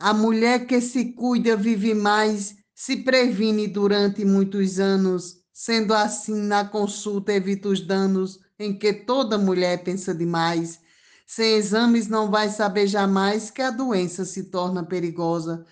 A mulher que se cuida vive mais, se previne durante muitos anos. Sendo assim, na consulta evita os danos em que toda mulher pensa demais. Sem exames não vai saber jamais que a doença se torna perigosa.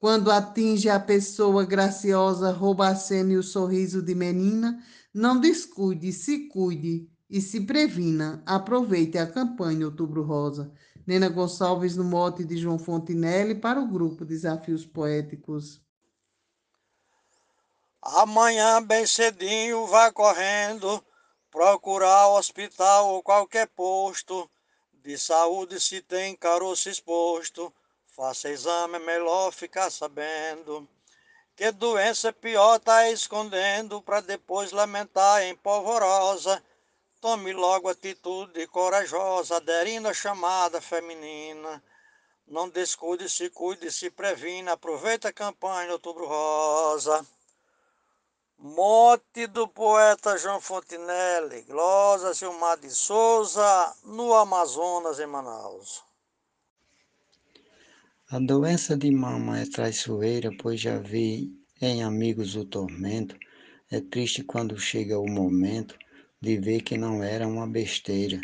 Quando atinge a pessoa graciosa, rouba a cena e o sorriso de menina, não descuide, se cuide e se previna. Aproveite a campanha Outubro Rosa. Nena Gonçalves, no mote de João Fontinelli, para o grupo Desafios Poéticos. Amanhã, bem cedinho, vá correndo, procurar hospital ou qualquer posto de saúde se tem caroço exposto. Faça exame, é melhor ficar sabendo. Que doença pior tá escondendo, para depois lamentar em polvorosa. Tome logo atitude corajosa, aderindo à chamada feminina. Não descuide, se cuide, se previna. Aproveita a campanha Outubro Rosa. Mote do poeta João Fontinelli, Glosa Silmar de Souza, no Amazonas, em Manaus. A doença de mama é traiçoeira, pois já vi em amigos o tormento. É triste quando chega o momento de ver que não era uma besteira.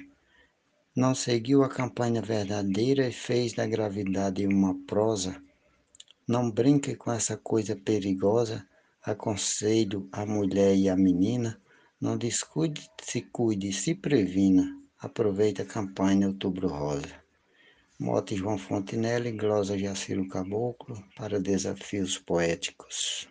Não seguiu a campanha verdadeira e fez da gravidade uma prosa. Não brinque com essa coisa perigosa Aconselho a mulher e a menina, não descuide, se cuide, se previna. Aproveite a campanha Outubro Rosa. Mote João Fontenelle, glosa Jaciro Caboclo, para desafios poéticos.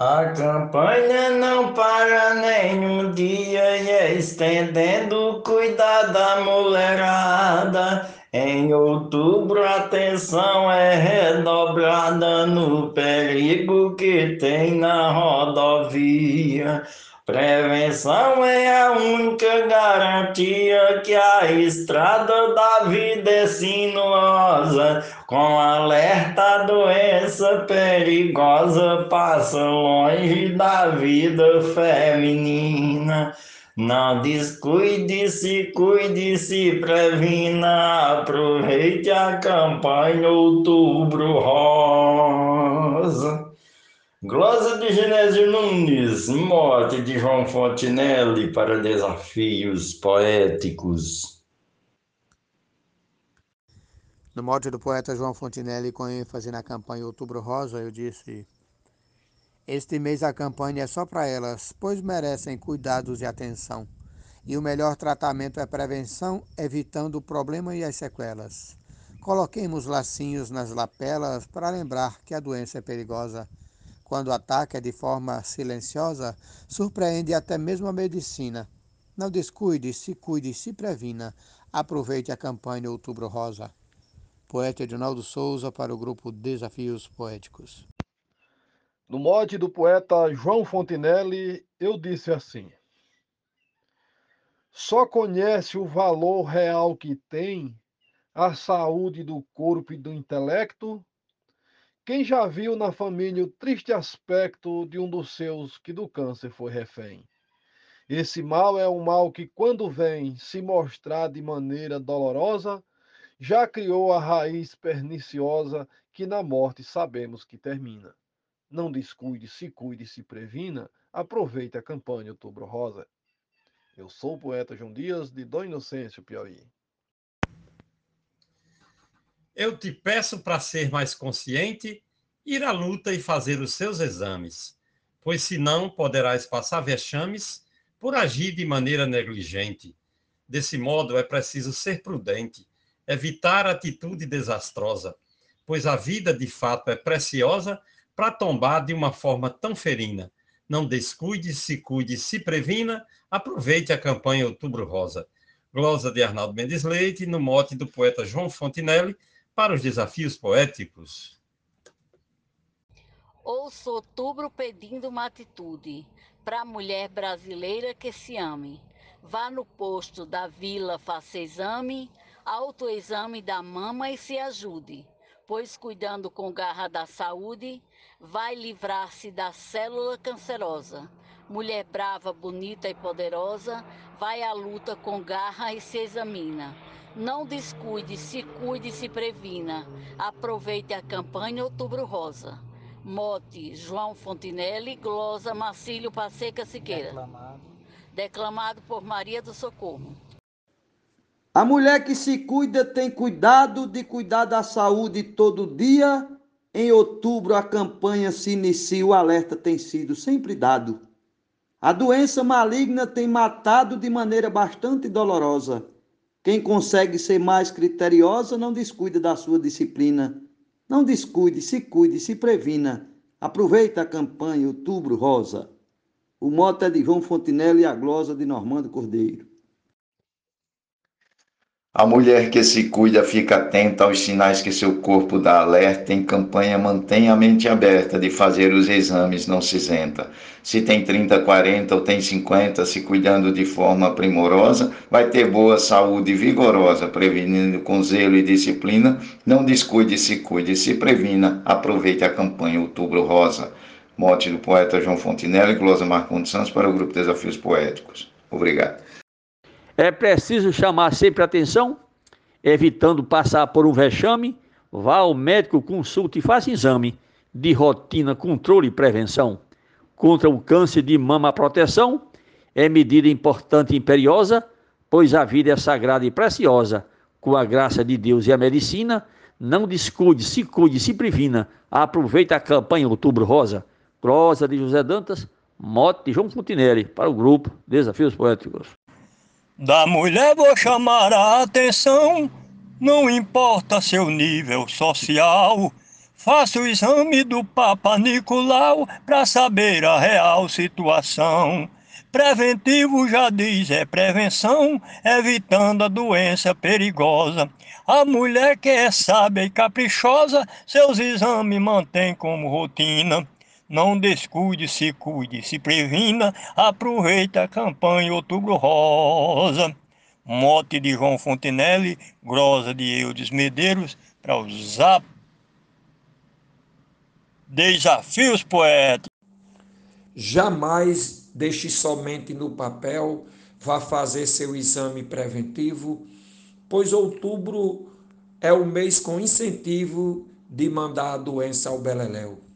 A campanha não para nenhum dia e é estendendo cuidar da mulherada em outubro, a atenção é redobrada no perigo que tem na rodovia. Prevenção é a única garantia que a estrada da vida é sinuosa. Com alerta, doença perigosa passa longe da vida feminina. Não descuide, se cuide, se previna, aproveite a campanha Outubro Rosa. Glosa de Genésio Nunes, morte de João Fontinelli para desafios poéticos. No mote do poeta João Fontinelli, com ênfase na campanha Outubro Rosa, eu disse este mês a campanha é só para elas, pois merecem cuidados e atenção. E o melhor tratamento é prevenção, evitando o problema e as sequelas. Coloquemos lacinhos nas lapelas para lembrar que a doença é perigosa. Quando ataca de forma silenciosa, surpreende até mesmo a medicina. Não descuide, se cuide, se previna. Aproveite a campanha Outubro Rosa. Poeta Edinaldo Souza para o grupo Desafios Poéticos. No mote do poeta João Fontinelli, eu disse assim: Só conhece o valor real que tem a saúde do corpo e do intelecto quem já viu na família o triste aspecto de um dos seus que do câncer foi refém. Esse mal é um mal que, quando vem se mostrar de maneira dolorosa, já criou a raiz perniciosa que na morte sabemos que termina. Não descuide, se cuide, se previna. Aproveite a campanha Outubro Rosa. Eu sou o poeta João Dias, de Dom Inocêncio, Piauí. Eu te peço para ser mais consciente, ir à luta e fazer os seus exames, pois senão poderás passar vexames por agir de maneira negligente. Desse modo é preciso ser prudente, evitar atitude desastrosa, pois a vida de fato é preciosa para tombar de uma forma tão ferina. Não descuide, se cuide, se previna, aproveite a campanha Outubro Rosa. Glosa de Arnaldo Mendes Leite, no mote do poeta João Fontinelli, para os desafios poéticos. Ouço outubro pedindo uma atitude para a mulher brasileira que se ame. Vá no posto da vila, faça exame, autoexame da mama e se ajude, pois cuidando com garra da saúde, vai livrar-se da célula cancerosa. Mulher brava, bonita e poderosa, vai à luta com garra e se examina. Não descuide, se cuide, se previna. Aproveite a campanha Outubro Rosa. Mote João Fontinelli, glosa Marcílio Passeca Siqueira. Declamado. Declamado por Maria do Socorro. A mulher que se cuida tem cuidado de cuidar da saúde todo dia. Em outubro a campanha se inicia, o alerta tem sido sempre dado. A doença maligna tem matado de maneira bastante dolorosa. Quem consegue ser mais criteriosa não descuida da sua disciplina. Não descuide, se cuide, se previna. Aproveita a campanha Outubro Rosa. O mote é de João Fontinelli e a glosa de Normando Cordeiro. A mulher que se cuida fica atenta aos sinais que seu corpo dá alerta. Em campanha, mantém a mente aberta de fazer os exames, não se isenta. Se tem 30, 40 ou tem 50, se cuidando de forma primorosa, vai ter boa saúde vigorosa, prevenindo com zelo e disciplina. Não descuide, se cuide, se previna. Aproveite a campanha Outubro Rosa. Mote do poeta João Fontinelli e Glosa Marcondes Santos para o grupo Desafios Poéticos. Obrigado. É preciso chamar sempre atenção, evitando passar por um vexame. Vá ao médico, consulte e faça exame de rotina, controle e prevenção. Contra o câncer de mama, a proteção é medida importante e imperiosa, pois a vida é sagrada e preciosa. Com a graça de Deus e a medicina, não descuide, se cuide, se previna. Aproveite a campanha Outubro Rosa. Prosa de José Dantas, mote de João Fontinelli, para o grupo Desafios Poéticos. Da mulher vou chamar a atenção, não importa seu nível social. Faça o exame do Papa Nicolau para saber a real situação. Preventivo já diz é prevenção, evitando a doença perigosa. A mulher que é sábia e caprichosa, seus exames mantém como rotina. Não descuide, se cuide, se previna, aproveita a campanha Outubro Rosa. Mote de João Fontenelle, grosa de Eudes Medeiros, para os desafios poéticos. Jamais deixe somente no papel, vá fazer seu exame preventivo, pois outubro é o mês com incentivo de mandar a doença ao beleléu.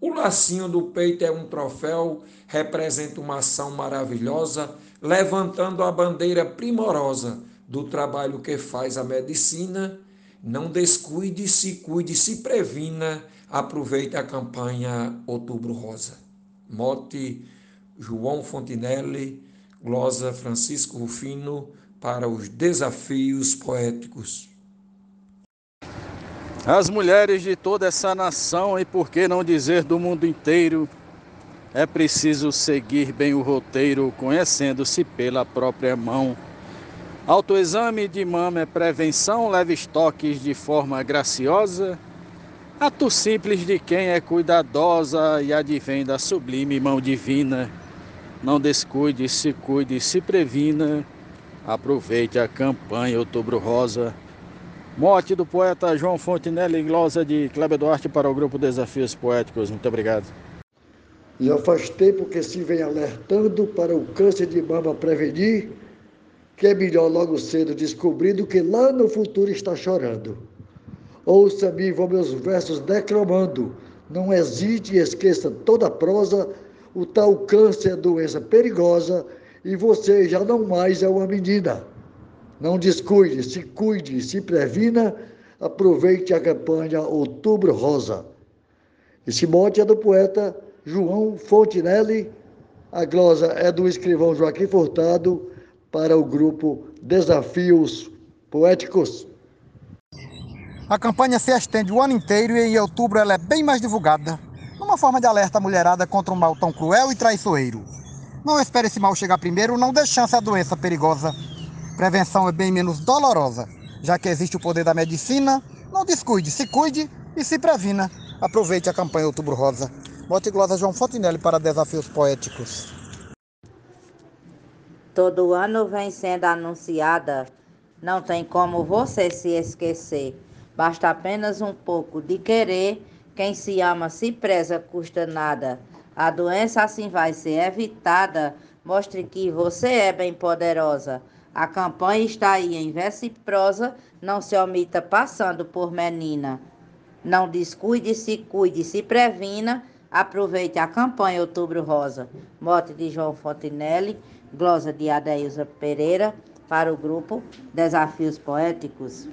O lacinho do peito é um troféu, representa uma ação maravilhosa, levantando a bandeira primorosa do trabalho que faz a medicina. Não descuide, se cuide, se previna, aproveite a campanha Outubro Rosa. Mote João Fontinelli, glosa Francisco Rufino, para os desafios poéticos. As mulheres de toda essa nação, e por que não dizer do mundo inteiro, é preciso seguir bem o roteiro, conhecendo-se pela própria mão. Autoexame de mama é prevenção, leve estoques de forma graciosa. Ato simples de quem é cuidadosa e advém da sublime mão divina. Não descuide, se cuide, se previna. Aproveite a campanha Outubro Rosa Morte do poeta João Fontenelle, glosa de Kleber Duarte para o grupo Desafios Poéticos. Muito obrigado. Já faz tempo que se vem alertando para o câncer de mama prevenir, que é melhor logo cedo descobrir do que lá no futuro está chorando. Ouça-me, vou meus versos declamando. Não hesite e esqueça toda a prosa. O tal câncer é doença perigosa e você já não mais é uma menina. Não descuide, se cuide, se previna, aproveite a campanha Outubro Rosa. Esse mote é do poeta João Fontinelli, a glosa é do escrivão Joaquim Furtado, para o grupo Desafios Poéticos. A campanha se estende o ano inteiro e em outubro ela é bem mais divulgada, numa forma de alerta à mulherada contra um mal tão cruel e traiçoeiro. Não espere esse mal chegar primeiro, não dê chance à doença perigosa Prevenção é bem menos dolorosa, já que existe o poder da medicina. Não descuide, se cuide e se previna. Aproveite a campanha Outubro Rosa. Bote glosa João Fontinelli para desafios poéticos. Todo ano vem sendo anunciada, não tem como você se esquecer. Basta apenas um pouco de querer. Quem se ama se preza, custa nada. A doença assim vai ser evitada. Mostre que você é bem poderosa. A campanha está aí em verso e prosa, não se omita passando por menina. Não descuide, se cuide, se previna. Aproveite a campanha Outubro Rosa. Mote de João Fontinelli, glosa de Adeilza Pereira, para o grupo Desafios Poéticos.